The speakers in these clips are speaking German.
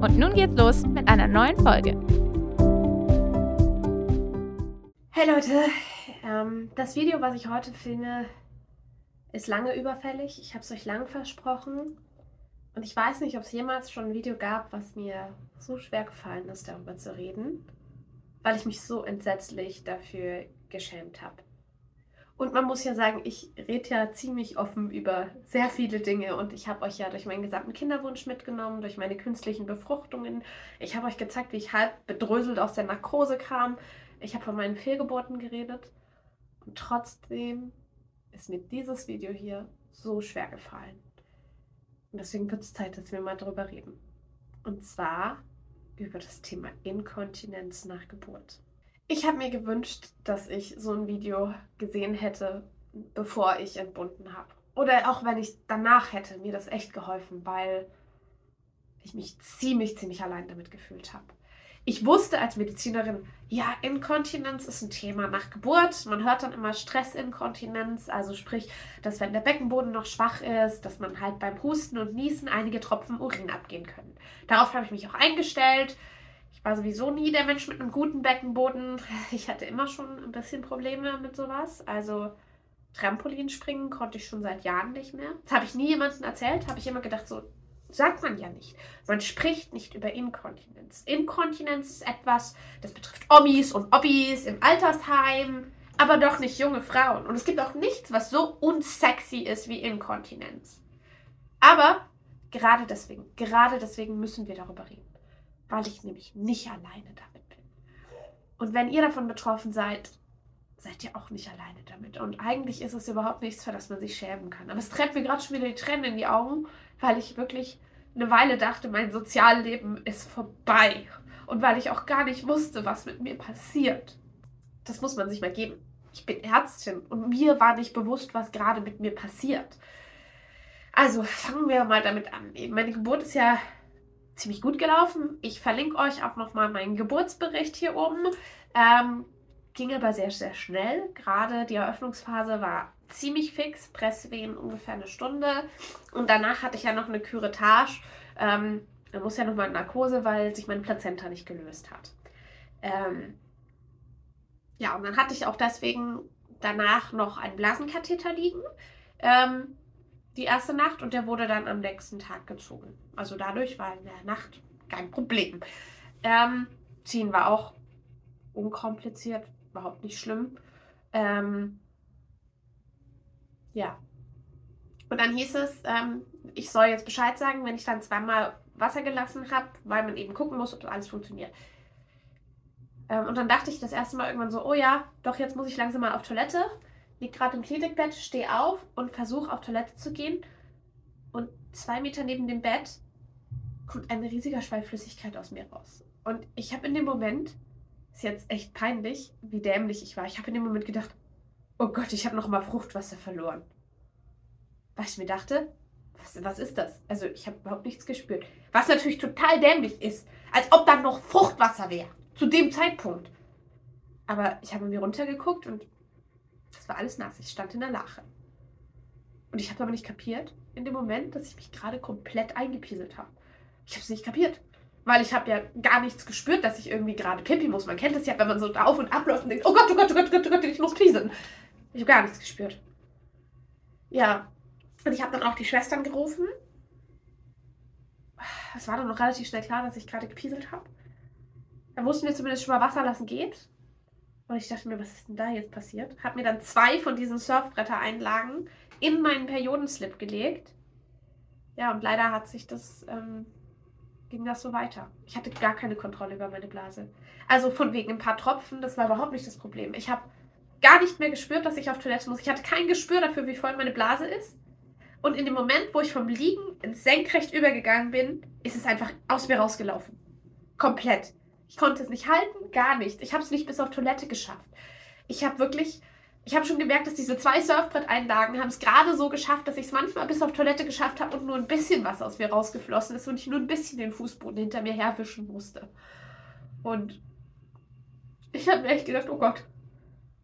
Und nun geht's los mit einer neuen Folge. Hey Leute, ähm, das Video, was ich heute filme, ist lange überfällig. Ich habe es euch lang versprochen. Und ich weiß nicht, ob es jemals schon ein Video gab, was mir so schwer gefallen ist, darüber zu reden, weil ich mich so entsetzlich dafür geschämt habe. Und man muss ja sagen, ich rede ja ziemlich offen über sehr viele Dinge und ich habe euch ja durch meinen gesamten Kinderwunsch mitgenommen, durch meine künstlichen Befruchtungen. Ich habe euch gezeigt, wie ich halb bedröselt aus der Narkose kam. Ich habe von meinen Fehlgeburten geredet. Und trotzdem ist mir dieses Video hier so schwer gefallen. Und deswegen wird es Zeit, dass wir mal darüber reden. Und zwar über das Thema Inkontinenz nach Geburt. Ich habe mir gewünscht, dass ich so ein Video gesehen hätte, bevor ich entbunden habe. Oder auch wenn ich danach hätte, mir das echt geholfen, weil ich mich ziemlich, ziemlich allein damit gefühlt habe. Ich wusste als Medizinerin, ja, Inkontinenz ist ein Thema nach Geburt. Man hört dann immer Stressinkontinenz, also sprich, dass wenn der Beckenboden noch schwach ist, dass man halt beim Husten und Niesen einige Tropfen Urin abgehen können. Darauf habe ich mich auch eingestellt. Ich war sowieso nie der Mensch mit einem guten Beckenboden. Ich hatte immer schon ein bisschen Probleme mit sowas. Also Trampolinspringen konnte ich schon seit Jahren nicht mehr. Das habe ich nie jemandem erzählt. Habe ich immer gedacht, so sagt man ja nicht. Man spricht nicht über Inkontinenz. Inkontinenz ist etwas, das betrifft Omis und Obbis im Altersheim, aber doch nicht junge Frauen. Und es gibt auch nichts, was so unsexy ist wie Inkontinenz. Aber gerade deswegen, gerade deswegen müssen wir darüber reden weil ich nämlich nicht alleine damit bin. Und wenn ihr davon betroffen seid, seid ihr auch nicht alleine damit. Und eigentlich ist es überhaupt nichts, für das man sich schämen kann. Aber es treibt mir gerade schon wieder die Tränen in die Augen, weil ich wirklich eine Weile dachte, mein Sozialleben ist vorbei. Und weil ich auch gar nicht wusste, was mit mir passiert. Das muss man sich mal geben. Ich bin Ärztin und mir war nicht bewusst, was gerade mit mir passiert. Also fangen wir mal damit an. Meine Geburt ist ja ziemlich gut gelaufen. Ich verlinke euch auch nochmal meinen Geburtsbericht hier oben. Ähm, ging aber sehr, sehr schnell. Gerade die Eröffnungsphase war ziemlich fix, Presswehen ungefähr eine Stunde. Und danach hatte ich ja noch eine Curettage. Ähm, da muss ja nochmal in Narkose, weil sich mein Plazenta nicht gelöst hat. Ähm, ja, und dann hatte ich auch deswegen danach noch einen Blasenkatheter liegen. Ähm, die erste Nacht und der wurde dann am nächsten Tag gezogen. Also dadurch war in der Nacht kein Problem. Ähm, ziehen war auch unkompliziert, überhaupt nicht schlimm. Ähm, ja. Und dann hieß es, ähm, ich soll jetzt Bescheid sagen, wenn ich dann zweimal Wasser gelassen habe, weil man eben gucken muss, ob alles funktioniert. Ähm, und dann dachte ich das erste Mal irgendwann so, oh ja, doch jetzt muss ich langsam mal auf Toilette liege gerade im Klinikbett, stehe auf und versuche auf Toilette zu gehen. Und zwei Meter neben dem Bett kommt ein riesiger Schweif Flüssigkeit aus mir raus. Und ich habe in dem Moment, ist jetzt echt peinlich, wie dämlich ich war. Ich habe in dem Moment gedacht, oh Gott, ich habe noch mal Fruchtwasser verloren. Was ich mir dachte, was, was ist das? Also ich habe überhaupt nichts gespürt. Was natürlich total dämlich ist, als ob da noch Fruchtwasser wäre. Zu dem Zeitpunkt. Aber ich habe mir runtergeguckt und das war alles nass. Ich stand in der Lache. Und ich habe aber nicht kapiert in dem Moment, dass ich mich gerade komplett eingepieselt habe. Ich habe es nicht kapiert. Weil ich habe ja gar nichts gespürt, dass ich irgendwie gerade pipi muss. Man kennt das ja, wenn man so auf und abläuft und denkt, oh Gott, oh Gott, oh Gott, oh Gott, oh Gott, ich muss pieseln. Ich habe gar nichts gespürt. Ja. Und ich habe dann auch die Schwestern gerufen. Es war dann noch relativ schnell klar, dass ich gerade gepieselt habe. Da wussten wir zumindest schon mal, Wasser lassen geht. Und ich dachte mir, was ist denn da jetzt passiert? Hab mir dann zwei von diesen Surfbretter-Einlagen in meinen Periodenslip gelegt. Ja, und leider hat sich das, ähm, ging das so weiter. Ich hatte gar keine Kontrolle über meine Blase. Also von wegen ein paar Tropfen, das war überhaupt nicht das Problem. Ich habe gar nicht mehr gespürt, dass ich auf Toilette muss. Ich hatte kein Gespür dafür, wie voll meine Blase ist. Und in dem Moment, wo ich vom Liegen ins Senkrecht übergegangen bin, ist es einfach aus mir rausgelaufen. Komplett. Ich konnte es nicht halten, gar nichts. Ich habe es nicht bis auf Toilette geschafft. Ich habe wirklich, ich habe schon gemerkt, dass diese zwei Surfbrett-Einlagen haben es gerade so geschafft, dass ich es manchmal bis auf Toilette geschafft habe und nur ein bisschen Wasser aus mir rausgeflossen ist und ich nur ein bisschen den Fußboden hinter mir herwischen musste. Und ich habe mir echt gedacht, oh Gott,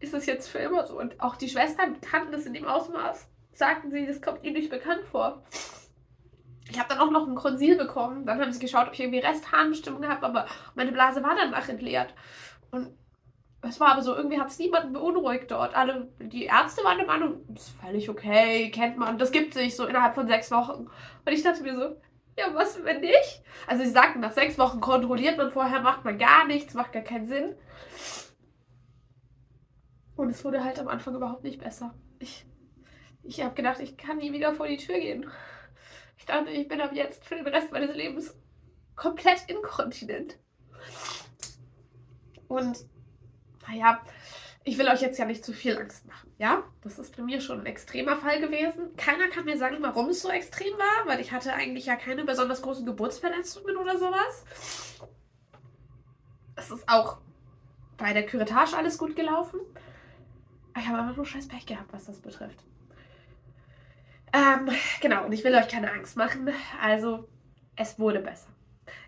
ist das jetzt für immer so? Und auch die Schwestern kannten das in dem Ausmaß. Sagten sie, das kommt ihnen nicht bekannt vor. Ich habe dann auch noch ein Konsil bekommen. Dann haben sie geschaut, ob ich irgendwie Restharnbestimmung habe, aber meine Blase war danach entleert. Und es war aber so, irgendwie hat es niemanden beunruhigt dort. Alle, die Ärzte waren der Meinung, das ist völlig okay, kennt man, das gibt sich so innerhalb von sechs Wochen. Und ich dachte mir so, ja, was, wenn nicht? Also sie sagten, nach sechs Wochen kontrolliert man vorher, macht man gar nichts, macht gar keinen Sinn. Und es wurde halt am Anfang überhaupt nicht besser. Ich, ich habe gedacht, ich kann nie wieder vor die Tür gehen. Ich dachte, ich bin ab jetzt für den Rest meines Lebens komplett inkontinent. Und naja, ich will euch jetzt ja nicht zu viel Angst machen, ja? Das ist bei mir schon ein extremer Fall gewesen. Keiner kann mir sagen, warum es so extrem war, weil ich hatte eigentlich ja keine besonders großen Geburtsverletzungen oder sowas. Es ist auch bei der Curettage alles gut gelaufen. Ich habe aber nur scheiß Pech gehabt, was das betrifft. Ähm, genau, und ich will euch keine Angst machen. Also, es wurde besser.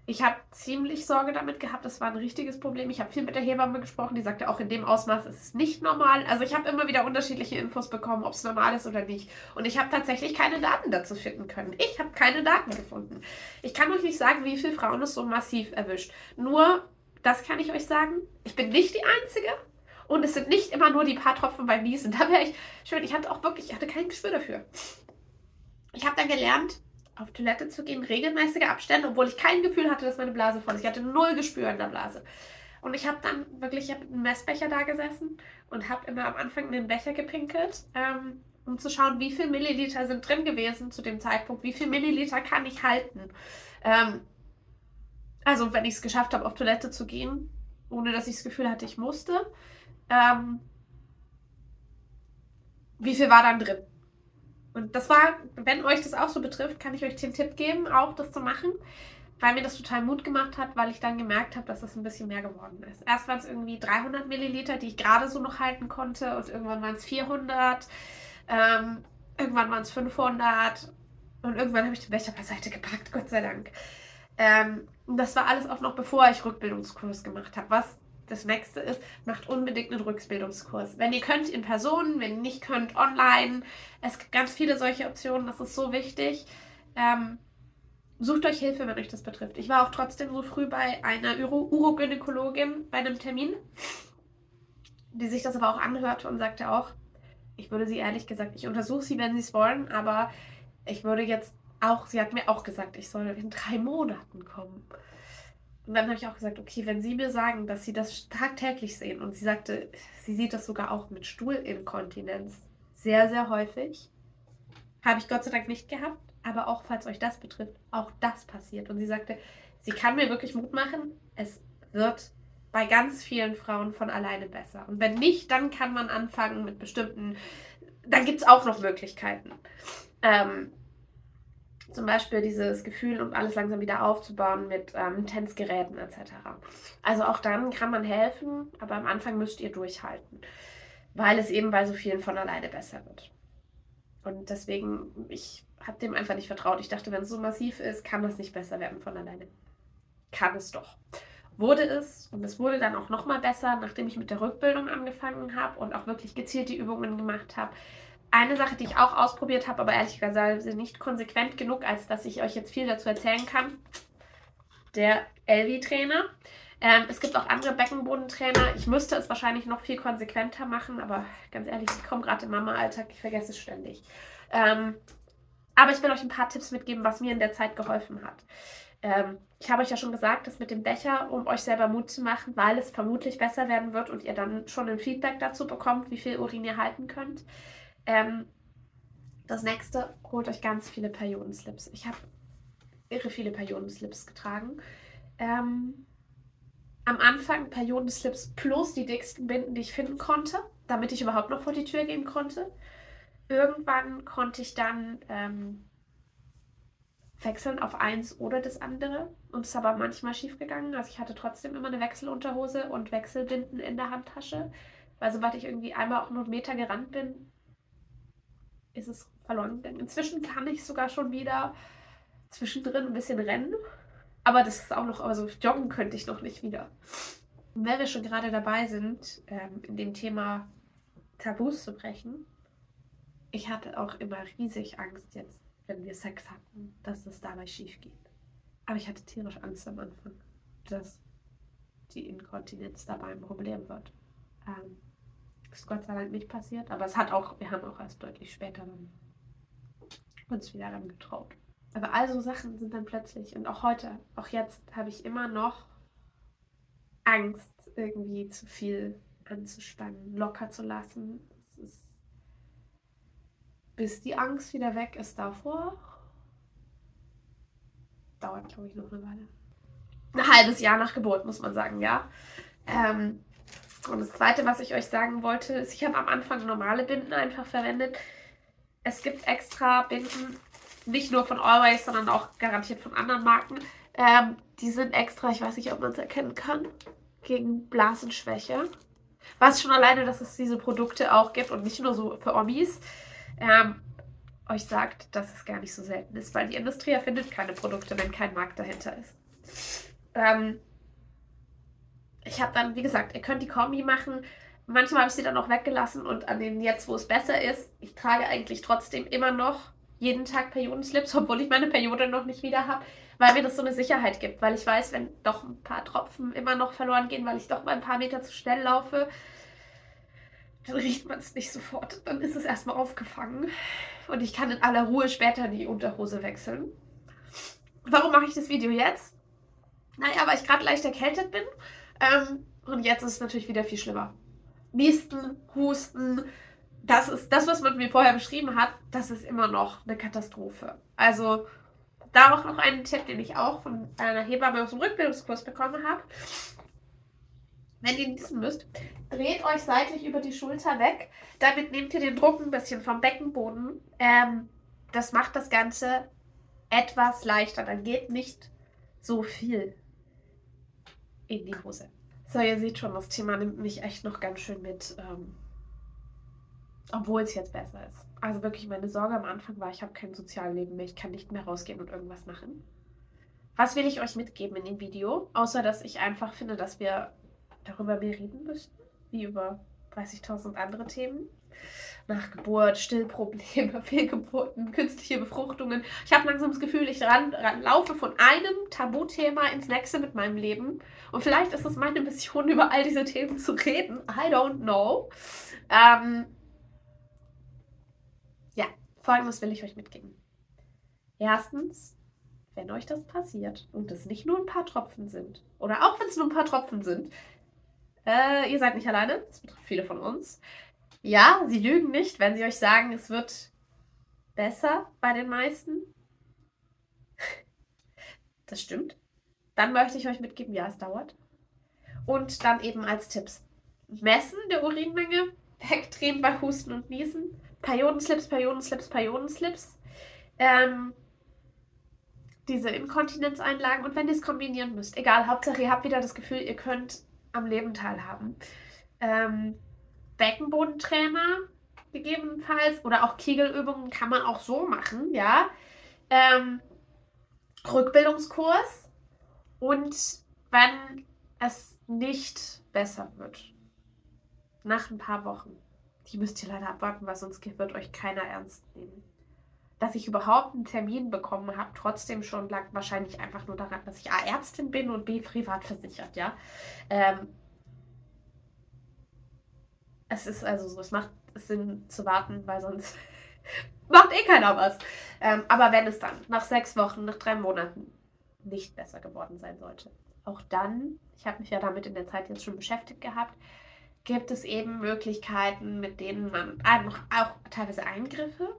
Ich habe ziemlich Sorge damit gehabt, das war ein richtiges Problem. Ich habe viel mit der Hebamme gesprochen, die sagte auch in dem Ausmaß ist es nicht normal. Also ich habe immer wieder unterschiedliche Infos bekommen, ob es normal ist oder nicht. Und ich habe tatsächlich keine Daten dazu finden können. Ich habe keine Daten gefunden. Ich kann euch nicht sagen, wie viele Frauen es so massiv erwischt. Nur, das kann ich euch sagen, ich bin nicht die Einzige. Und es sind nicht immer nur die paar Tropfen beim Niesen. Da wäre ich schön. Ich hatte auch wirklich, ich hatte kein Gespür dafür. Ich habe dann gelernt, auf Toilette zu gehen, regelmäßige Abstände, obwohl ich kein Gefühl hatte, dass meine Blase voll ist. Ich hatte null Gespür in der Blase. Und ich habe dann wirklich, mit einem Messbecher da gesessen und habe immer am Anfang in den Becher gepinkelt, ähm, um zu schauen, wie viel Milliliter sind drin gewesen zu dem Zeitpunkt, wie viel Milliliter kann ich halten. Ähm, also wenn ich es geschafft habe, auf Toilette zu gehen, ohne dass ich das Gefühl hatte, ich musste. Ähm, wie viel war dann drin? Und das war, wenn euch das auch so betrifft, kann ich euch den Tipp geben, auch das zu machen, weil mir das total Mut gemacht hat, weil ich dann gemerkt habe, dass das ein bisschen mehr geworden ist. Erst waren es irgendwie 300 Milliliter, die ich gerade so noch halten konnte und irgendwann waren es 400, ähm, irgendwann waren es 500 und irgendwann habe ich den Becher beiseite gepackt, Gott sei Dank. Ähm, das war alles auch noch bevor ich Rückbildungskurs gemacht habe, was das nächste ist, macht unbedingt einen Rückbildungskurs. Wenn ihr könnt, in Person, wenn ihr nicht könnt, online. Es gibt ganz viele solche Optionen, das ist so wichtig. Ähm, sucht euch Hilfe, wenn euch das betrifft. Ich war auch trotzdem so früh bei einer Uro Urogynäkologin bei einem Termin, die sich das aber auch anhörte und sagte auch, ich würde sie ehrlich gesagt, ich untersuche sie, wenn sie es wollen, aber ich würde jetzt auch, sie hat mir auch gesagt, ich soll in drei Monaten kommen. Und dann habe ich auch gesagt, okay, wenn Sie mir sagen, dass Sie das tagtäglich sehen und sie sagte, sie sieht das sogar auch mit Stuhlinkontinenz sehr, sehr häufig, habe ich Gott sei Dank nicht gehabt, aber auch falls euch das betrifft, auch das passiert. Und sie sagte, sie kann mir wirklich Mut machen, es wird bei ganz vielen Frauen von alleine besser. Und wenn nicht, dann kann man anfangen mit bestimmten, dann gibt es auch noch Möglichkeiten. Ähm, zum Beispiel dieses Gefühl, um alles langsam wieder aufzubauen mit ähm, Tänzgeräten etc. Also auch dann kann man helfen, aber am Anfang müsst ihr durchhalten, weil es eben bei so vielen von alleine besser wird. Und deswegen, ich habe dem einfach nicht vertraut. Ich dachte, wenn es so massiv ist, kann das nicht besser werden von alleine. Kann es doch. Wurde es und es wurde dann auch nochmal besser, nachdem ich mit der Rückbildung angefangen habe und auch wirklich gezielt die Übungen gemacht habe eine Sache, die ich auch ausprobiert habe, aber ehrlich gesagt nicht konsequent genug, als dass ich euch jetzt viel dazu erzählen kann. Der Elvi-Trainer. Ähm, es gibt auch andere Beckenbodentrainer. Ich müsste es wahrscheinlich noch viel konsequenter machen, aber ganz ehrlich, ich komme gerade im Mama-Alltag, ich vergesse es ständig. Ähm, aber ich will euch ein paar Tipps mitgeben, was mir in der Zeit geholfen hat. Ähm, ich habe euch ja schon gesagt, das mit dem Becher, um euch selber Mut zu machen, weil es vermutlich besser werden wird und ihr dann schon ein Feedback dazu bekommt, wie viel Urin ihr halten könnt. Ähm, das nächste, holt euch ganz viele Periodenslips. Ich habe irre viele Periodenslips getragen. Ähm, am Anfang Periodenslips plus die dicksten Binden, die ich finden konnte, damit ich überhaupt noch vor die Tür gehen konnte. Irgendwann konnte ich dann ähm, wechseln auf eins oder das andere. Und es ist aber manchmal schief gegangen. Also ich hatte trotzdem immer eine Wechselunterhose und Wechselbinden in der Handtasche. Weil sobald ich irgendwie einmal auch nur einen Meter gerannt bin, ist es verloren gegangen. Inzwischen kann ich sogar schon wieder zwischendrin ein bisschen rennen. Aber das ist auch noch, also joggen könnte ich noch nicht wieder. Und wenn wir schon gerade dabei sind, ähm, in dem Thema Tabus zu brechen, ich hatte auch immer riesig Angst jetzt, wenn wir Sex hatten, dass es dabei schief geht. Aber ich hatte tierisch Angst am Anfang, dass die Inkontinenz dabei ein Problem wird. Ähm, ist Gott sei Dank nicht passiert, aber es hat auch, wir haben auch erst deutlich später uns wieder dann getraut. Aber all so Sachen sind dann plötzlich und auch heute, auch jetzt habe ich immer noch Angst, irgendwie zu viel anzuspannen, locker zu lassen. Ist, bis die Angst wieder weg ist davor, dauert, glaube ich, noch eine Weile. Ein halbes Jahr nach Geburt, muss man sagen, ja. Ähm, und das Zweite, was ich euch sagen wollte, ist, ich habe am Anfang normale Binden einfach verwendet. Es gibt extra Binden, nicht nur von Always, sondern auch garantiert von anderen Marken. Ähm, die sind extra, ich weiß nicht, ob man es erkennen kann, gegen Blasenschwäche. Was schon alleine, dass es diese Produkte auch gibt und nicht nur so für Omis, ähm, euch sagt, dass es gar nicht so selten ist, weil die Industrie erfindet keine Produkte, wenn kein Markt dahinter ist. Ähm, ich habe dann, wie gesagt, ihr könnt die Kombi machen. Manchmal habe ich sie dann auch weggelassen und an den jetzt, wo es besser ist, ich trage eigentlich trotzdem immer noch jeden Tag Periodenslips, obwohl ich meine Periode noch nicht wieder habe, weil mir das so eine Sicherheit gibt, weil ich weiß, wenn doch ein paar Tropfen immer noch verloren gehen, weil ich doch mal ein paar Meter zu schnell laufe, dann riecht man es nicht sofort. Dann ist es erstmal aufgefangen und ich kann in aller Ruhe später die Unterhose wechseln. Warum mache ich das Video jetzt? Naja, weil ich gerade leicht erkältet bin ähm, und jetzt ist es natürlich wieder viel schlimmer. Niesten, Husten, das ist das, was man mir vorher beschrieben hat, das ist immer noch eine Katastrophe. Also da auch noch einen Tipp, den ich auch von einer Hebamme aus dem Rückbildungskurs bekommen habe. Wenn ihr niesen müsst, dreht euch seitlich über die Schulter weg. Damit nehmt ihr den Druck ein bisschen vom Beckenboden. Ähm, das macht das Ganze etwas leichter. Dann geht nicht so viel in die Hose. So, ihr seht schon, das Thema nimmt mich echt noch ganz schön mit. Ähm, obwohl es jetzt besser ist. Also wirklich, meine Sorge am Anfang war, ich habe kein Sozialleben mehr, ich kann nicht mehr rausgehen und irgendwas machen. Was will ich euch mitgeben in dem Video? Außer, dass ich einfach finde, dass wir darüber mehr reden müssten, wie über 30.000 andere Themen. Nach Geburt, Stillprobleme, Fehlgeburten, künstliche Befruchtungen. Ich habe langsam das Gefühl, ich ran, ran, laufe von einem Tabuthema ins nächste mit meinem Leben. Und vielleicht ist es meine Mission, über all diese Themen zu reden. I don't know. Ähm, Folgendes will ich euch mitgeben. Erstens, wenn euch das passiert und es nicht nur ein paar Tropfen sind, oder auch wenn es nur ein paar Tropfen sind, äh, ihr seid nicht alleine, das betrifft viele von uns. Ja, sie lügen nicht, wenn sie euch sagen, es wird besser bei den meisten. Das stimmt. Dann möchte ich euch mitgeben, ja, es dauert. Und dann eben als Tipps. Messen der Urinmenge, wegdrehen bei Husten und Niesen, Periodenslips, Periodenslips, Periodenslips. Ähm, diese Inkontinenzeinlagen und wenn ihr es kombinieren müsst, egal, Hauptsache ihr habt wieder das Gefühl, ihr könnt am Leben teilhaben. Ähm, Beckenbodentrainer gegebenenfalls oder auch Kegelübungen kann man auch so machen, ja. Ähm, Rückbildungskurs und wenn es nicht besser wird, nach ein paar Wochen, die müsst ihr leider abwarten, weil sonst wird euch keiner ernst nehmen. Dass ich überhaupt einen Termin bekommen habe, trotzdem schon lag wahrscheinlich einfach nur daran, dass ich A, Ärztin bin und B, privat versichert, ja. Ähm, es ist also so, es macht Sinn zu warten, weil sonst macht eh keiner was. Ähm, aber wenn es dann nach sechs Wochen, nach drei Monaten nicht besser geworden sein sollte, auch dann, ich habe mich ja damit in der Zeit jetzt schon beschäftigt gehabt, gibt es eben Möglichkeiten, mit denen man auch, auch teilweise Eingriffe,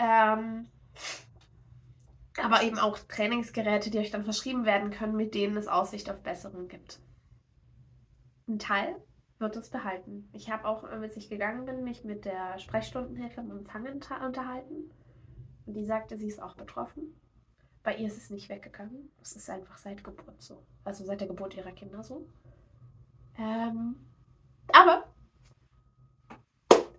ähm, aber eben auch Trainingsgeräte, die euch dann verschrieben werden können, mit denen es Aussicht auf Besserung gibt. Ein Teil wird es behalten. Ich habe auch, als ich gegangen bin, mich mit der Sprechstundenhilfe im Empfang unterhalten. Und die sagte, sie ist auch betroffen. Bei ihr ist es nicht weggegangen. Es ist einfach seit Geburt so. Also seit der Geburt ihrer Kinder so. Ähm, aber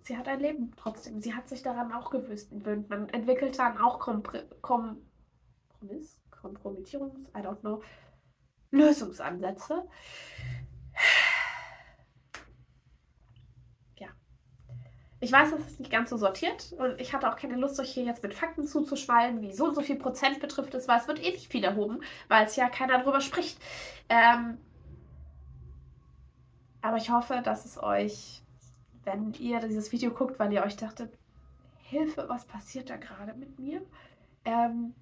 sie hat ein Leben trotzdem. Sie hat sich daran auch gewöhnt. Man entwickelt dann auch Kompr Kompromiss, Kompromittierungs, I don't know, Lösungsansätze. Ja. Ich weiß, das ist nicht ganz so sortiert und ich hatte auch keine Lust, euch hier jetzt mit Fakten zuzuschwallen, wie so und so viel Prozent betrifft es, weil es wird eh nicht viel erhoben, weil es ja keiner drüber spricht. Ähm, aber ich hoffe, dass es euch, wenn ihr dieses Video guckt, weil ihr euch dachtet, Hilfe, was passiert da gerade mit mir? Ähm,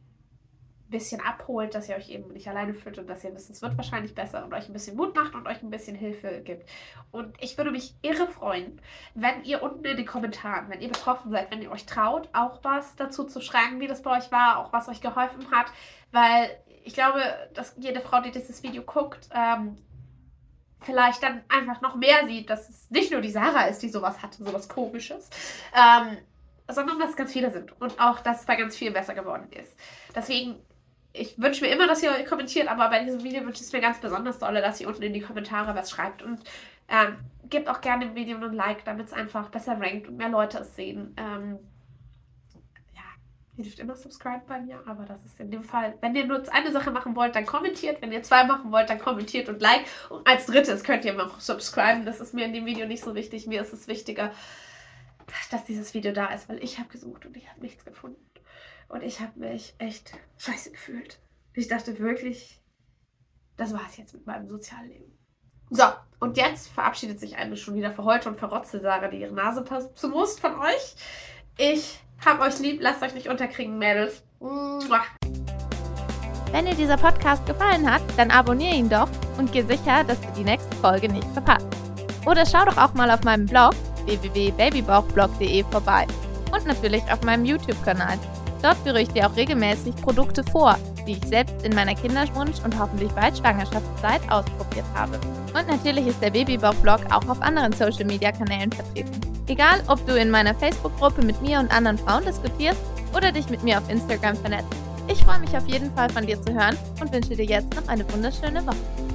bisschen abholt, dass ihr euch eben nicht alleine fühlt und dass ihr wisst, es wird wahrscheinlich besser und euch ein bisschen Mut macht und euch ein bisschen Hilfe gibt. Und ich würde mich irre freuen, wenn ihr unten in den Kommentaren, wenn ihr betroffen seid, wenn ihr euch traut, auch was dazu zu schreiben, wie das bei euch war, auch was euch geholfen hat, weil ich glaube, dass jede Frau, die dieses Video guckt, ähm, vielleicht dann einfach noch mehr sieht, dass es nicht nur die Sarah ist, die sowas hatte, sowas komisches, ähm, sondern dass es ganz viele sind und auch, dass es bei ganz vielen besser geworden ist. Deswegen ich wünsche mir immer, dass ihr kommentiert, aber bei diesem Video wünsche ich es mir ganz besonders dolle, dass ihr unten in die Kommentare was schreibt und ähm, gebt auch gerne dem Video einen Like, damit es einfach besser rankt und mehr Leute es sehen. Ähm, ihr dürft immer subscriben bei mir, aber das ist in dem Fall, wenn ihr nur eine Sache machen wollt, dann kommentiert. Wenn ihr zwei machen wollt, dann kommentiert und like. Und als drittes könnt ihr noch subscriben. Das ist mir in dem Video nicht so wichtig. Mir ist es wichtiger, dass dieses Video da ist, weil ich habe gesucht und ich habe nichts gefunden. Und ich habe mich echt scheiße gefühlt. Ich dachte wirklich, das war es jetzt mit meinem Sozialleben. So, und jetzt verabschiedet sich eine schon wieder verheulte und verrotzte Sarah, die ihre Nase putzen muss von euch. Ich hab euch lieb, lasst euch nicht unterkriegen, Mädels. Mua. Wenn dir dieser Podcast gefallen hat, dann abonniere ihn doch und geh sicher, dass du die nächste Folge nicht verpasst. Oder schau doch auch mal auf meinem Blog www.babybauchblog.de vorbei und natürlich auf meinem YouTube-Kanal. Dort führe ich dir auch regelmäßig Produkte vor, die ich selbst in meiner Kinderwunsch- und hoffentlich bald Schwangerschaftszeit ausprobiert habe. Und natürlich ist der Babybauch-Blog auch auf anderen Social-Media-Kanälen vertreten. Egal, ob du in meiner Facebook-Gruppe mit mir und anderen Frauen diskutierst oder dich mit mir auf Instagram vernetzt. Ich freue mich auf jeden Fall von dir zu hören und wünsche dir jetzt noch eine wunderschöne Woche.